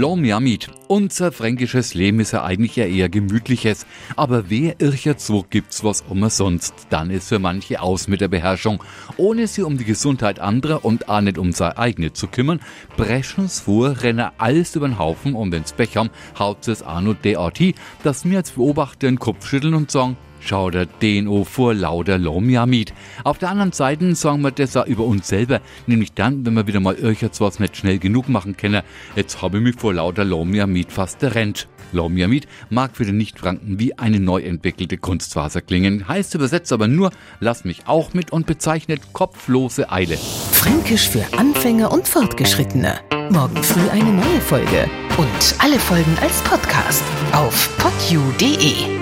Lom Yamit. Unser fränkisches Leben ist ja eigentlich ja eher gemütliches. Aber wer ircher Zug gibt's was umsonst, dann ist für manche aus mit der Beherrschung. Ohne sie um die Gesundheit anderer und auch nicht um seine eigene zu kümmern, breschen's vor, rennen alles über den Haufen und ins Bechern haut es auch nur derart, dass mir als Beobachter den Kopf schütteln und sagen, Schau der DNO vor lauter Lomjamid. Auf der anderen Seite sagen wir das auch über uns selber, nämlich dann, wenn wir wieder mal irgendwas nicht schnell genug machen können. Jetzt habe ich mich vor lauter Lomjamid fast errennt. Lomjamid mag für den Nichtfranken wie eine neu entwickelte Kunstfaser klingen, heißt übersetzt aber nur, lass mich auch mit und bezeichnet kopflose Eile. Fränkisch für Anfänger und Fortgeschrittene. Morgen früh eine neue Folge. Und alle Folgen als Podcast auf podu.de.